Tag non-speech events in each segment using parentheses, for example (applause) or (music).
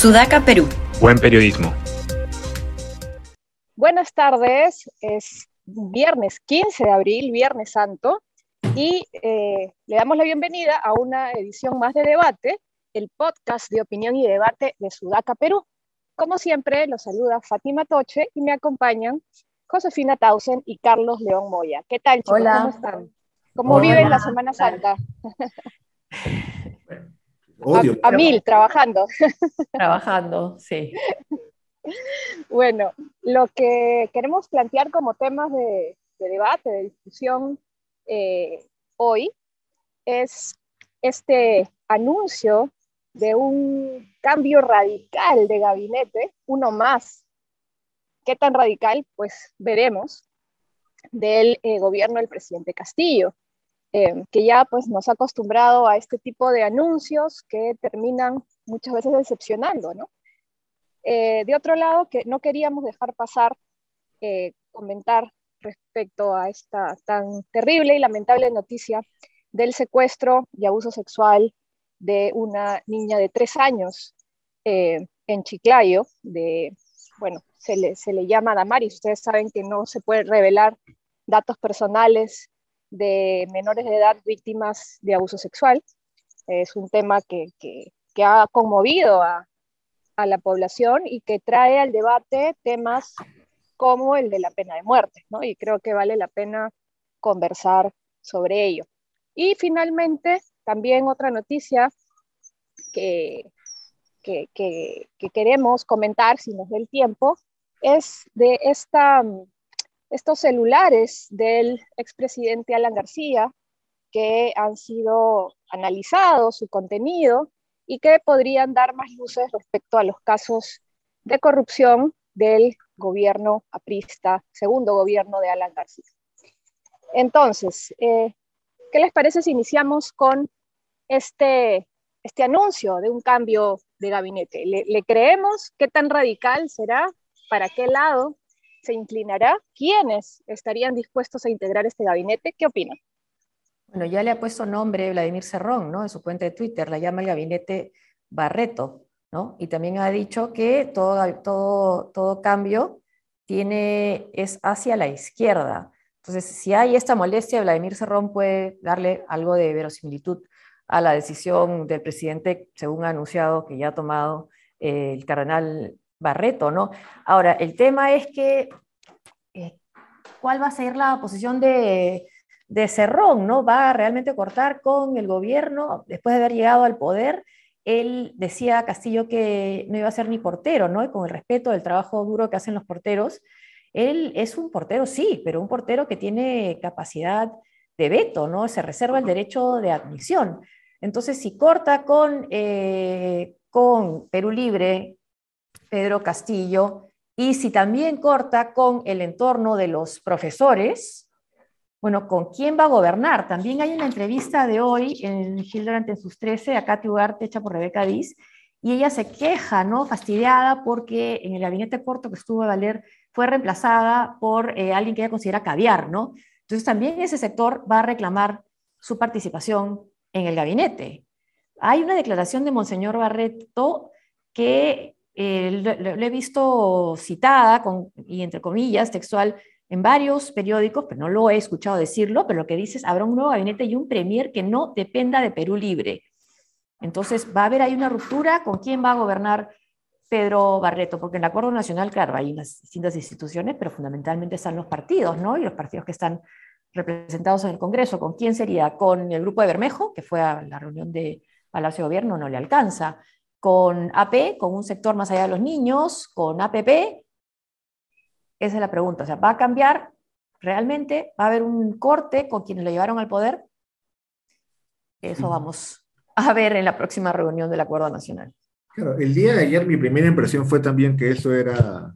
Sudaca, Perú. Buen periodismo. Buenas tardes, es viernes 15 de abril, Viernes Santo, y eh, le damos la bienvenida a una edición más de debate, el podcast de opinión y debate de Sudaca, Perú. Como siempre, los saluda Fátima Toche y me acompañan Josefina Tausen y Carlos León Moya. ¿Qué tal, chicos? Hola. ¿Cómo están? ¿Cómo viven la Semana Santa? (laughs) (laughs) Odio. A, a mil, trabajando. (laughs) Trabajando, sí. Bueno, lo que queremos plantear como temas de, de debate, de discusión eh, hoy, es este anuncio de un cambio radical de gabinete, uno más. ¿Qué tan radical? Pues veremos del eh, gobierno del presidente Castillo, eh, que ya pues nos ha acostumbrado a este tipo de anuncios que terminan muchas veces decepcionando, ¿no? Eh, de otro lado, que no queríamos dejar pasar eh, comentar respecto a esta tan terrible y lamentable noticia del secuestro y abuso sexual de una niña de tres años eh, en Chiclayo, de, bueno, se le, se le llama Damaris, ustedes saben que no se puede revelar datos personales de menores de edad víctimas de abuso sexual. Es un tema que, que, que ha conmovido a, a la población y que trae al debate temas como el de la pena de muerte, ¿no? Y creo que vale la pena conversar sobre ello. Y finalmente, también otra noticia que, que, que, que queremos comentar, si nos da el tiempo, es de esta, estos celulares del expresidente Alan García que han sido analizados, su contenido, y que podrían dar más luces respecto a los casos de corrupción del gobierno aprista, segundo gobierno de Alan García. Entonces, eh, ¿qué les parece si iniciamos con este, este anuncio de un cambio de gabinete? ¿Le, ¿Le, creemos? ¿Qué tan radical será? ¿Para qué lado se inclinará? ¿Quiénes estarían dispuestos a integrar este gabinete? ¿Qué opinan? Bueno, ya le ha puesto nombre Vladimir Cerrón, ¿no? En su cuenta de Twitter, la llama el gabinete Barreto, ¿no? Y también ha dicho que todo, todo, todo cambio tiene, es hacia la izquierda. Entonces, si hay esta molestia, Vladimir Cerrón puede darle algo de verosimilitud a la decisión del presidente, según ha anunciado que ya ha tomado eh, el cardenal Barreto, ¿no? Ahora, el tema es que, eh, ¿cuál va a ser la posición de, de Cerrón, ¿no? Va a realmente cortar con el gobierno después de haber llegado al poder. Él decía a Castillo que no iba a ser ni portero, ¿no? Y con el respeto del trabajo duro que hacen los porteros, él es un portero, sí, pero un portero que tiene capacidad de veto, ¿no? Se reserva el derecho de admisión. Entonces, si corta con, eh, con Perú Libre, Pedro Castillo, y si también corta con el entorno de los profesores, bueno, ¿con quién va a gobernar? También hay una entrevista de hoy en Gilderant en sus 13, a Katy Ugarte, hecha por Rebeca Diz, y ella se queja, ¿no? Fastidiada porque en el gabinete corto que estuvo a Valer fue reemplazada por eh, alguien que ella considera caviar, ¿no? Entonces también ese sector va a reclamar su participación en el gabinete. Hay una declaración de Monseñor Barreto que eh, lo, he visto citada, con, y entre comillas, textual, en varios periódicos, pero no lo he escuchado decirlo, pero lo que dice es, habrá un nuevo gabinete y un premier que no dependa de Perú Libre. Entonces, va a haber ahí una ruptura con quién va a gobernar Pedro Barreto, porque en el Acuerdo Nacional, claro, hay unas distintas instituciones, pero fundamentalmente están los partidos, ¿no? Y los partidos que están representados en el Congreso, ¿con quién sería? Con el grupo de Bermejo, que fue a la reunión de Palacio de Gobierno, no le alcanza. Con AP, con un sector más allá de los niños, con APP, esa es la pregunta. O sea, ¿va a cambiar realmente? ¿Va a haber un corte con quienes lo llevaron al poder? Eso vamos a ver en la próxima reunión del Acuerdo Nacional. Claro, el día de ayer mi primera impresión fue también que eso era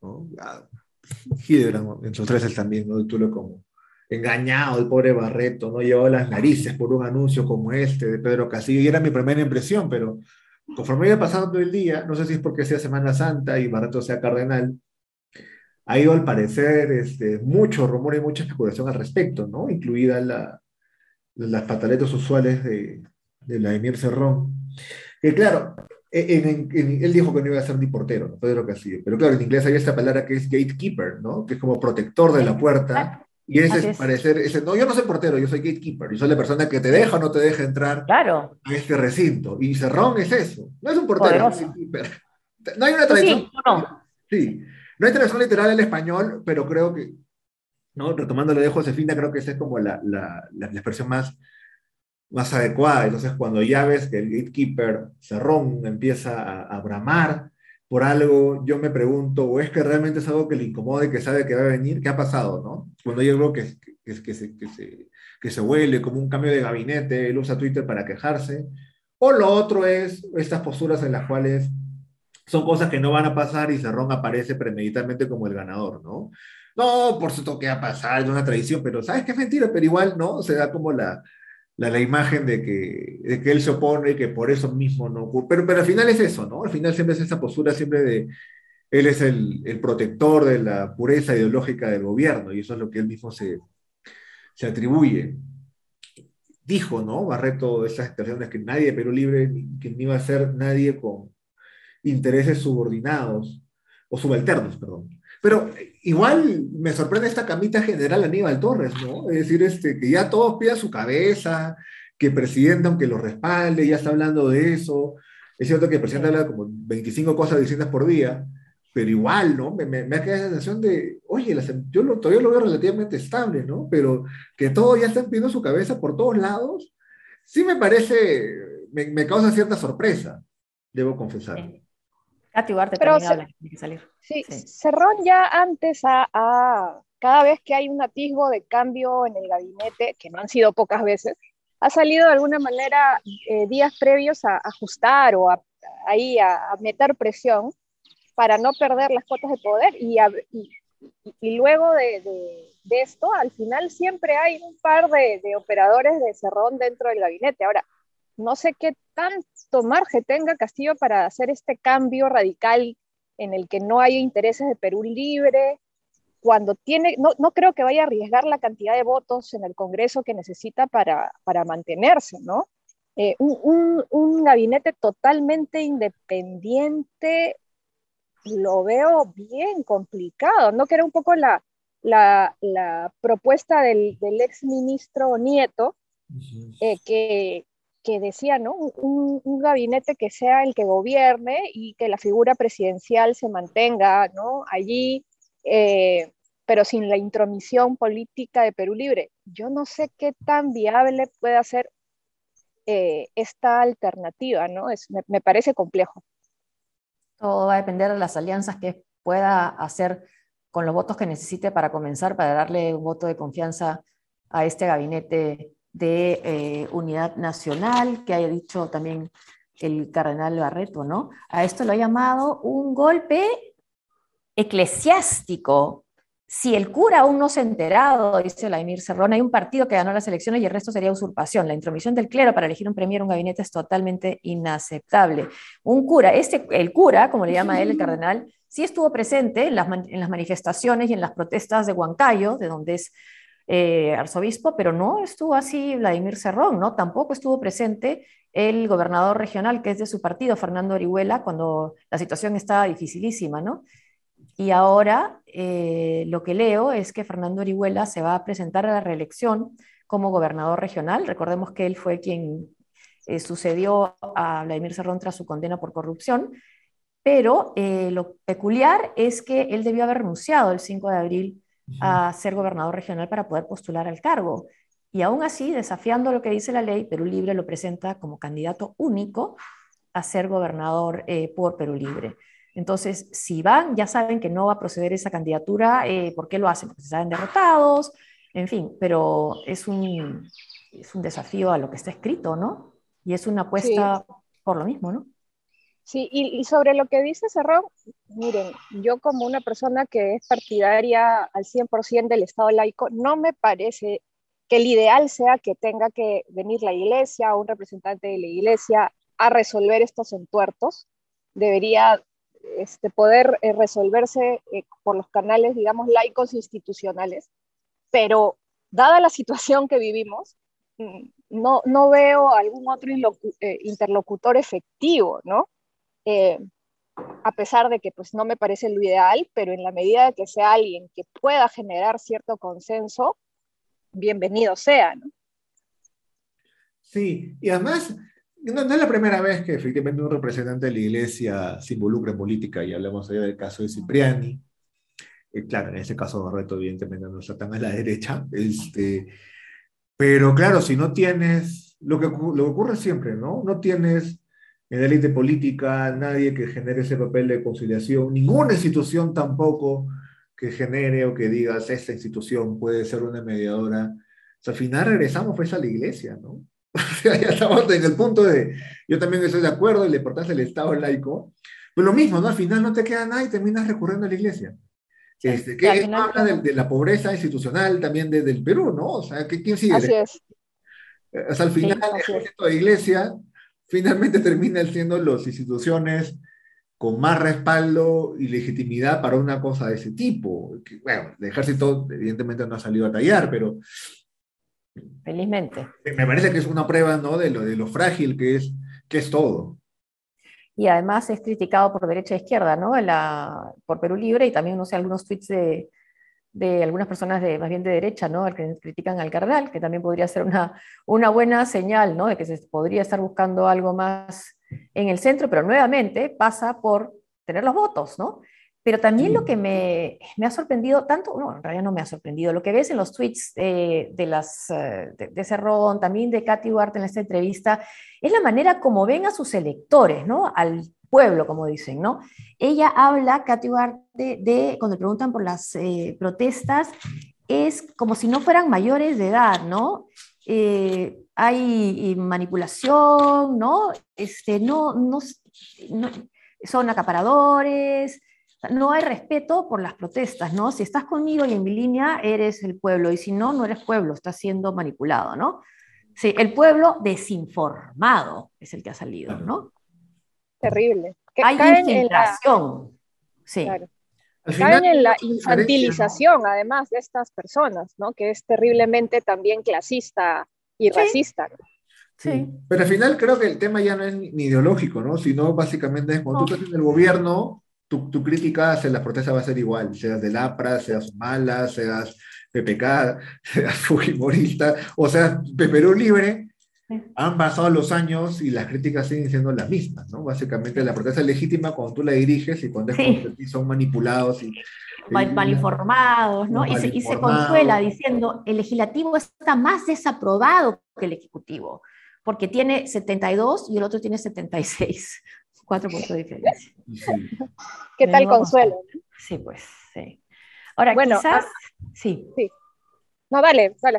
¿no? Hildebrand, en sus tres también, ¿no? Tú lo como engañado, el pobre Barreto, ¿no? Llevó las narices por un anuncio como este de Pedro Castillo, y era mi primera impresión, pero conforme iba pasando el día, no sé si es porque sea Semana Santa y Barreto sea cardenal, ha ido al parecer este, mucho rumor y mucha especulación al respecto, ¿no? Incluida la, las pataletas usuales de, de Vladimir Cerrón. Que claro, él dijo que no iba a ser ni portero, ¿no? Pedro Castillo. Pero claro, en inglés hay esta palabra que es gatekeeper, ¿no? Que es como protector de la puerta. Y ese es, parecer, ese, no, yo no soy portero, yo soy gatekeeper, yo soy la persona que te deja o no te deja entrar claro. a este recinto. Y Cerrón es eso, no es un portero, es un gatekeeper. (laughs) No hay una tradición. Sí, no. sí, no hay traducción literal en español, pero creo que, ¿no? retomando lo de Josefina, creo que esa es como la, la, la expresión más, más adecuada. Entonces, cuando ya ves que el gatekeeper cerrón empieza a, a, bramar por algo, yo me pregunto, ¿o es que realmente es algo que le incomode, que sabe que va a venir? ¿Qué ha pasado, no? Cuando yo creo que, que, que, se, que, se, que se huele como un cambio de gabinete, él usa Twitter para quejarse. O lo otro es estas posturas en las cuales son cosas que no van a pasar y Cerrón aparece premeditadamente como el ganador, ¿no? No, por supuesto que va a pasar, es una tradición, pero sabes que es mentira, pero igual, ¿no? Se da como la, la, la, imagen de que, de que él se opone y que por eso mismo no ocurre. Pero, pero al final es eso, ¿no? Al final siempre es esa postura siempre de, él es el, el, protector de la pureza ideológica del gobierno y eso es lo que él mismo se, se atribuye. Dijo, ¿no? Barreto, esas expresiones que nadie de Perú Libre, que ni iba a ser nadie con intereses subordinados, o subalternos, perdón. Pero igual me sorprende esta camita general Aníbal Torres, ¿no? Es decir, este, que ya todos pidan su cabeza, que el presidente, aunque lo respalde, ya está hablando de eso. Es cierto que el presidente habla como 25 cosas distintas por día, pero igual, ¿no? Me, me, me ha quedado la sensación de, oye, yo lo, todavía lo veo relativamente estable, ¿no? Pero que todos ya están pidiendo su cabeza por todos lados, sí me parece, me, me causa cierta sorpresa, debo confesar. Katy Ugarte Pero también habla, tiene que salir. Sí, Cerrón ya antes a, cada vez que hay un atisbo de cambio en el gabinete, que no han sido pocas veces, ha salido de alguna manera eh, días previos a, ajustar o a, ahí a, meter presión para no perder las cuotas de poder y, y, y luego de, de, de, esto, al final siempre hay un par de, de operadores de Cerrón dentro del gabinete. Ahora, no sé qué tanto margen tenga Castillo para hacer este cambio radical en el que no hay intereses de Perú libre, cuando tiene, no, no creo que vaya a arriesgar la cantidad de votos en el Congreso que necesita para, para mantenerse, ¿no? Eh, un, un, un, gabinete totalmente independiente lo veo bien complicado, ¿no? Que era un poco la, la, la propuesta del, del ex ministro Nieto, eh, que, que decía, ¿no? Un, gabinete que sea el que gobierne y que la figura presidencial se mantenga, ¿no? Allí, eh, pero sin la intromisión política de Perú Libre. Yo no sé qué tan viable puede ser eh, esta alternativa, ¿no? Es, me parece complejo. Todo va a depender de las alianzas que pueda hacer con los votos que necesite para comenzar, para darle un voto de confianza a este gabinete de eh, unidad nacional, que haya dicho también el cardenal Barreto, ¿no? A esto lo ha llamado un golpe eclesiástico. Si el cura aún no se ha enterado, dice Vladimir Cerrón, hay un partido que ganó las elecciones y el resto sería usurpación. La intromisión del clero para elegir un premier, un gabinete es totalmente inaceptable. Un cura, este, el cura, como le llama él, el cardenal, sí estuvo presente en las, en las manifestaciones y en las protestas de Huancayo, de donde es eh, arzobispo, pero no estuvo así Vladimir Cerrón, ¿no? Tampoco estuvo presente el gobernador regional, que es de su partido, Fernando Orihuela, cuando la situación estaba dificilísima, ¿no? Y ahora eh, lo que leo es que Fernando Orihuela se va a presentar a la reelección como gobernador regional. Recordemos que él fue quien eh, sucedió a Vladimir Cerrón tras su condena por corrupción, pero lo peculiar es que él debió haber renunciado el 5 de abril a ser gobernador regional para poder postular al cargo. Y aún así, desafiando lo que dice la ley, Perú Libre lo presenta como candidato único a ser gobernador eh, por Perú Libre. Entonces, si van, ya saben que no va a proceder esa candidatura. Eh, ¿Por qué lo hacen? Porque se saben derrotados, en fin, pero es un, es un desafío a lo que está escrito, ¿no? Y es una apuesta sí. por lo mismo, ¿no? Sí, y, sobre lo que dice Cerrón, miren, yo como una persona que es partidaria al 100% del Estado laico, no me parece que el ideal sea que tenga que venir la iglesia o un representante de la iglesia a resolver estos entuertos. Debería este, poder eh, resolverse eh, por los canales, digamos, laicos institucionales, pero dada la situación que vivimos, mm, no, no veo algún otro eh, interlocutor efectivo, ¿no? Eh, a pesar de que pues no me parece lo ideal, pero en la medida de que sea alguien que pueda generar cierto consenso, bienvenido sea, ¿no? Sí, y además, no, es la primera vez que efectivamente un representante de la iglesia se involucra en política, y hablamos allá del caso de Cipriani. Eh, claro, en ese caso Barreto evidentemente no está tan a la derecha, este, pero claro, si no tienes, lo que, lo que ocurre siempre, ¿no? No tienes en la élite política nadie que genere ese papel de conciliación, ninguna institución tampoco que genere o que digas esta institución puede ser una mediadora. O sea, al final regresamos pues a la iglesia, ¿no? (laughs) ya estamos en el punto de, yo también estoy de acuerdo en la importancia del Estado laico, pues lo mismo, ¿no? Al final no te queda nada y terminas recurriendo a la iglesia. Este, que habla de, la pobreza institucional también desde el Perú, ¿no? O sea, ¿quién sigue? Así es. O sea, al final, el de iglesia finalmente terminan siendo las instituciones con más respaldo y legitimidad para una cosa de ese tipo. bueno, el ejército evidentemente no ha salido a tallar, pero Felizmente. Me parece que es una prueba ¿no? de, lo, de lo frágil que es, que es todo. Y además es criticado por derecha e izquierda, ¿no? La, por Perú Libre y también, no sé, algunos tweets de, de algunas personas de, más bien de derecha, ¿no? que critican al cardenal, que también podría ser una, una buena señal, ¿no? De que se podría estar buscando algo más en el centro, pero nuevamente pasa por tener los votos, ¿no? Pero también lo que me, me, ha sorprendido, tanto, no, en realidad no me ha sorprendido, lo que ves en los tweets de, las, eh, de, de, Cerrón, también de Katy Duarte en esta entrevista, es la manera como ven a sus electores, ¿no? Al pueblo, como dicen, ¿no? Ella habla, Katy Duarte, de, cuando le preguntan por las eh, protestas, es como si no fueran mayores de edad, ¿no? Eh, hay manipulación, ¿no? Este, no, no, no son acaparadores, no hay respeto por las protestas, ¿no? Si estás conmigo y en mi línea, eres el pueblo, y si no, no eres pueblo, estás siendo manipulado, ¿no? Sí, el pueblo desinformado es el que ha salido, ¿no? Terrible. hay infiltración. Sí. Caen en la infantilización, además, de estas personas, ¿no? Que es terriblemente también clasista y racista. Sí. Pero al final creo que el tema ya no es ni ideológico, ¿no? Sino básicamente es cuando tú estás en el gobierno, tu, tu, crítica hacia las protestas va a ser igual, seas del APRA, seas mala, seas PPK, (laughs) seas Fujimorista, o sea, Perú Libre, han pasado los años y las críticas siguen siendo las mismas, ¿no? Básicamente la protesta es legítima cuando tú la diriges y cuando es son manipulados y... Mal, informados, ¿no? y, se, y, se, consuela diciendo, el legislativo está más desaprobado que el ejecutivo, porque tiene 72 y el otro tiene 76 (laughs) cuatro puntos de diferencia. (laughs) ¿Qué tal consuelo? Sí, pues, sí. Ahora, bueno, quizás, ah, sí. sí. No, dale, dale.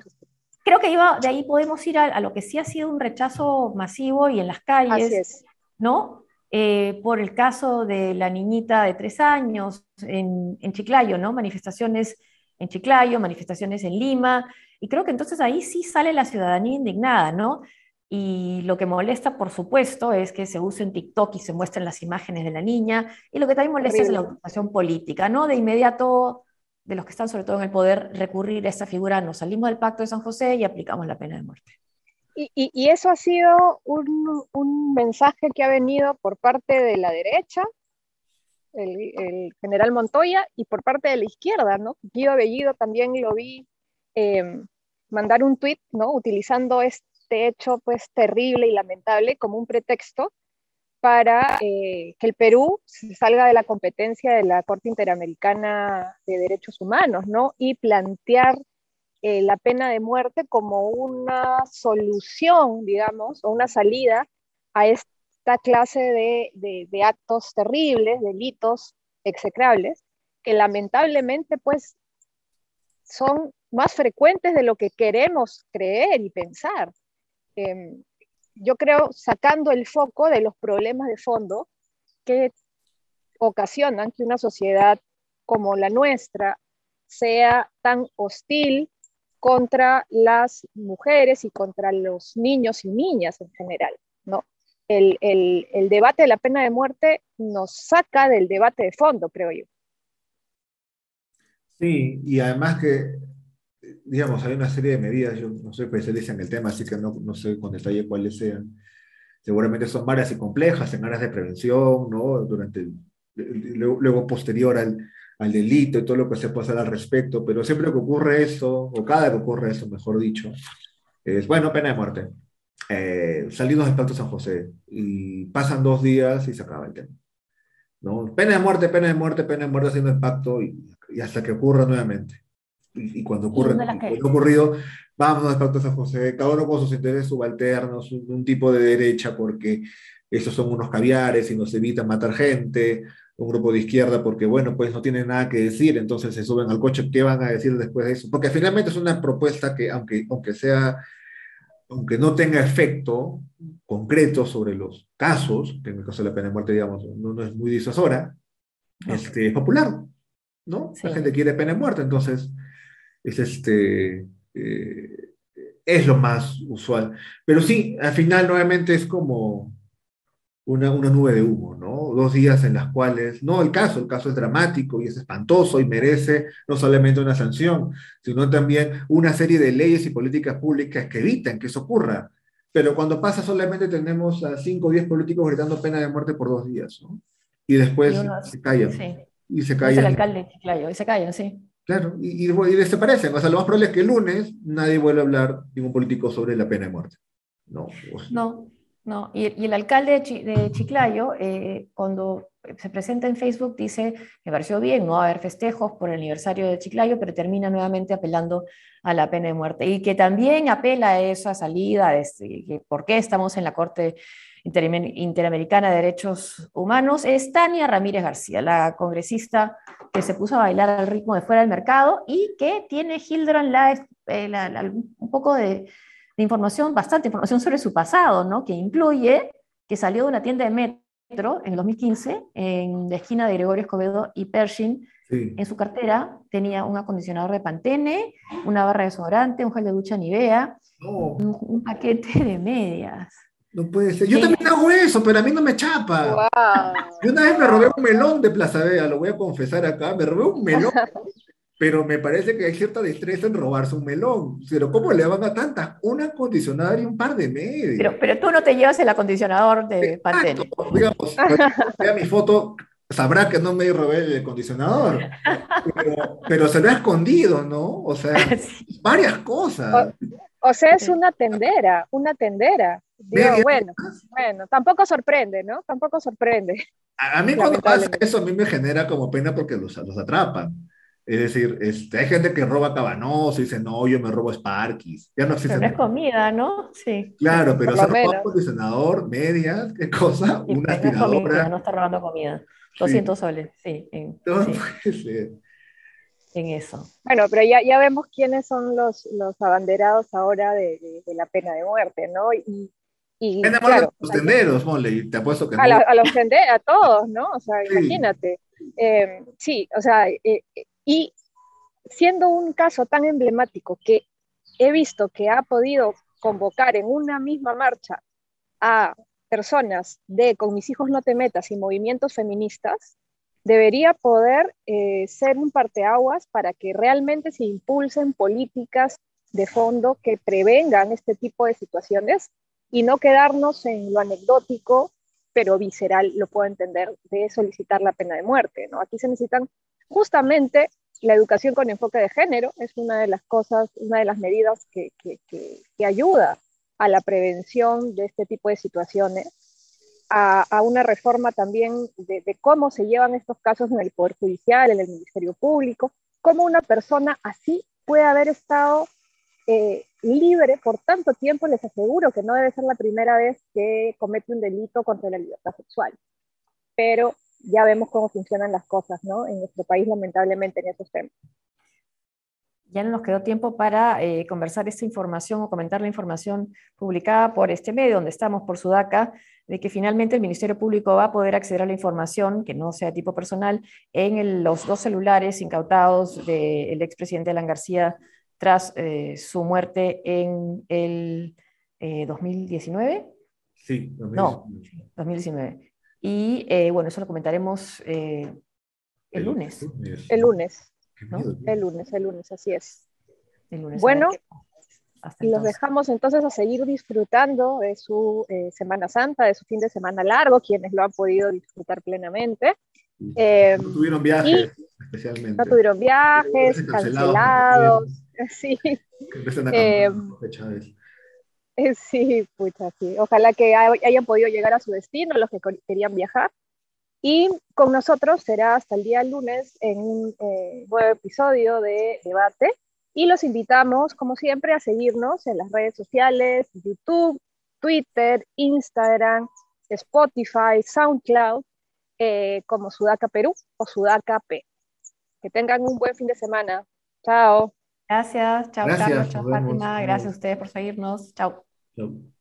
Creo que iba, de ahí podemos ir a, lo que sí ha sido un rechazo masivo y en las calles, ¿no? Eh, por el caso de la niñita de tres años en, en Chiclayo, ¿no? Manifestaciones en Chiclayo, manifestaciones en Lima, y creo que entonces ahí sí sale la ciudadanía indignada, ¿no? Y lo que molesta, por supuesto, es que se use en TikTok y se muestren las imágenes de la niña. Y lo que también molesta es la ocupación política, ¿no? De inmediato, de los que están sobre todo en el poder, recurrir a esta figura, nos salimos del pacto de San José y aplicamos la pena de muerte. Y, y, eso ha sido un, un, mensaje que ha venido por parte de la derecha, el, el, general Montoya, y por parte de la izquierda, ¿no? Guido Bellido también lo vi eh, mandar un tuit, ¿no? Utilizando este hecho pues terrible y lamentable como un pretexto para eh, que el Perú salga de la competencia de la Corte Interamericana de Derechos Humanos, ¿no? Y plantear eh, la pena de muerte como una solución, digamos, o una salida a esta clase de, actos terribles, delitos execrables, que lamentablemente, pues, son más frecuentes de lo que queremos creer y pensar. Em, yo creo, sacando el foco de los problemas de fondo que ocasionan que una sociedad como la nuestra sea tan hostil contra las mujeres y contra los niños y niñas en general, ¿no? El, el, el, debate de la pena de muerte nos saca del debate de fondo, creo yo. Sí, y además que digamos, hay una serie de medidas, yo no soy especialista en el tema, así que no, no sé con detalle cuáles sean, seguramente son varias y complejas en áreas de prevención, ¿no? Durante luego, posterior al, al, delito y todo lo que se puede hacer al respecto, pero siempre que ocurre eso, o cada que ocurre eso, mejor dicho, es, bueno, pena de muerte. Eh, salimos del Pacto San José y pasan dos días y se acaba el tema. ¿no? Pena de muerte, pena de muerte, pena de muerte haciendo el pacto y, y hasta que ocurra nuevamente. Y, cuando ocurre, lo ha ocurrido, vamos al Pacto San José, cada uno con sus intereses subalternos, un, un tipo de derecha porque esos son unos caviares y nos evitan matar gente, un grupo de izquierda porque, bueno, pues no tienen nada que decir, entonces se suben al coche, ¿qué van a decir después de eso? Porque finalmente es una propuesta que, aunque, aunque sea, aunque no tenga efecto concreto sobre los casos, que en el caso de la pena de muerte, digamos, no, es muy disuasora, este, es popular, ¿no? La gente quiere pena de muerte, entonces es este... Eh, es lo más usual. Pero sí, al final nuevamente es como, una, una, nube de humo, ¿no? Dos días en las cuales, no el caso, el caso es dramático y es espantoso y merece no solamente una sanción, sino también una serie de leyes y políticas públicas que evitan que eso ocurra. Pero cuando pasa solamente tenemos a cinco o diez políticos gritando pena de muerte por dos días, ¿no? Y después se callan. Sí. Y se callan. Es el alcalde claro, y se callan, sí. Claro, y, y, y, desaparecen. O sea, lo más probable es que el lunes nadie vuelva a hablar, ningún político, sobre la pena de muerte. No. No, no, y, el alcalde de, Chiclayo, eh, cuando se presenta en Facebook, dice que pareció bien, no va a haber festejos por el aniversario de Chiclayo, pero termina nuevamente apelando a la pena de muerte. Y que también apela a esa salida, de, que por qué estamos en la Corte Interamericana de Derechos Humanos, es Tania Ramírez García, la congresista que se puso a bailar al ritmo de fuera del mercado y que tiene Hildron eh, la, un poco de de información, bastante información sobre su pasado, ¿no? que incluye que salió de una tienda de metro en el 2015, en la esquina de Gregorio Escobedo y Pershing. En su cartera tenía un acondicionador de Pantene, una barra de desodorante, un gel de ducha Nivea, un, paquete de medias. No puede ser. Yo también hago eso, pero a mí no me chapa. Yo una vez me robé un melón de Plaza Vea, lo voy a confesar acá, me robé un melón (laughs) pero me parece que hay cierta destreza en robarse un melón. Pero ¿cómo le van a tantas? Un acondicionador y un par de medios. Pero, pero tú no te llevas el acondicionador de Pantene. Digamos, (laughs) vea mi foto, sabrá que no me robé el acondicionador. Pero, se lo ha escondido, ¿no? O sea, (laughs) varias cosas. O, sea, es una tendera, una tendera. Digo, bueno, bueno, tampoco sorprende, ¿no? Tampoco sorprende. A, mí cuando pasa eso, a mí me genera como pena porque los, los atrapan. Es decir, este, hay gente que roba cabanos y dice, no, yo me robo Sparkies. Ya no existe. Pero es comida, ¿no? Sí. Claro, pero se roba un acondicionador, medias, qué cosa, una aspiradora. No, está robando comida. 200 soles, sí. En, no puede ser. En eso. Bueno, pero ya, ya vemos quiénes son los, los abanderados ahora de, de, la pena de muerte, ¿no? Y, y claro, a los tenderos, Mole, y te apuesto que a, no. a los tenderos, a todos, ¿no? O sea, imagínate. Eh, sí, o sea, eh, y siendo un caso tan emblemático que he visto que ha podido convocar en una misma marcha a personas de Con mis hijos no te metas y movimientos feministas, debería poder eh, ser un parteaguas para que realmente se impulsen políticas de fondo que prevengan este tipo de situaciones y no quedarnos en lo anecdótico, pero visceral, lo puedo entender, de solicitar la pena de muerte. ¿no? Aquí se necesitan justamente la educación con enfoque de género es una de las cosas, una de las medidas que, que, que, ayuda a la prevención de este tipo de situaciones, a, una reforma también de, de, cómo se llevan estos casos en el Poder Judicial, en el Ministerio Público, cómo una persona así puede haber estado eh, libre por tanto tiempo, les aseguro que no debe ser la primera vez que comete un delito contra la libertad sexual. Pero ya vemos cómo funcionan las cosas, ¿no? En nuestro país, lamentablemente, en esos temas. Ya no nos quedó tiempo para eh, conversar esta información o comentar la información publicada por este medio donde estamos, por Sudaca, de que finalmente el Ministerio Público va a poder acceder a la información, que no sea tipo personal, en los dos celulares incautados del expresidente Alan García tras eh, su muerte en el 2019. Eh, sí, 2019. No, 2019. Y eh, bueno, eso lo comentaremos eh, el, lunes. El lunes. El lunes, el lunes, así es. El lunes bueno, y los dejamos entonces a seguir disfrutando de su eh, Semana Santa, de su fin de semana largo, quienes lo han podido disfrutar plenamente. Eh, no tuvieron viajes, especialmente. No tuvieron viajes, cancelados. (laughs) Sí. Eh, sí, pucha, sí. Ojalá que hayan podido llegar a su destino los que querían viajar. Y con nosotros será hasta el día lunes en un eh, nuevo episodio de Debate. Y los invitamos, como siempre, a seguirnos en las redes sociales, YouTube, Twitter, Instagram, Spotify, SoundCloud, eh, como Sudaca Perú o Sudaca P. Que tengan un buen fin de semana. Chao. Gracias. Chao, Carlos. Chao, Fátima. Gracias a ustedes por seguirnos. Chao. Chao.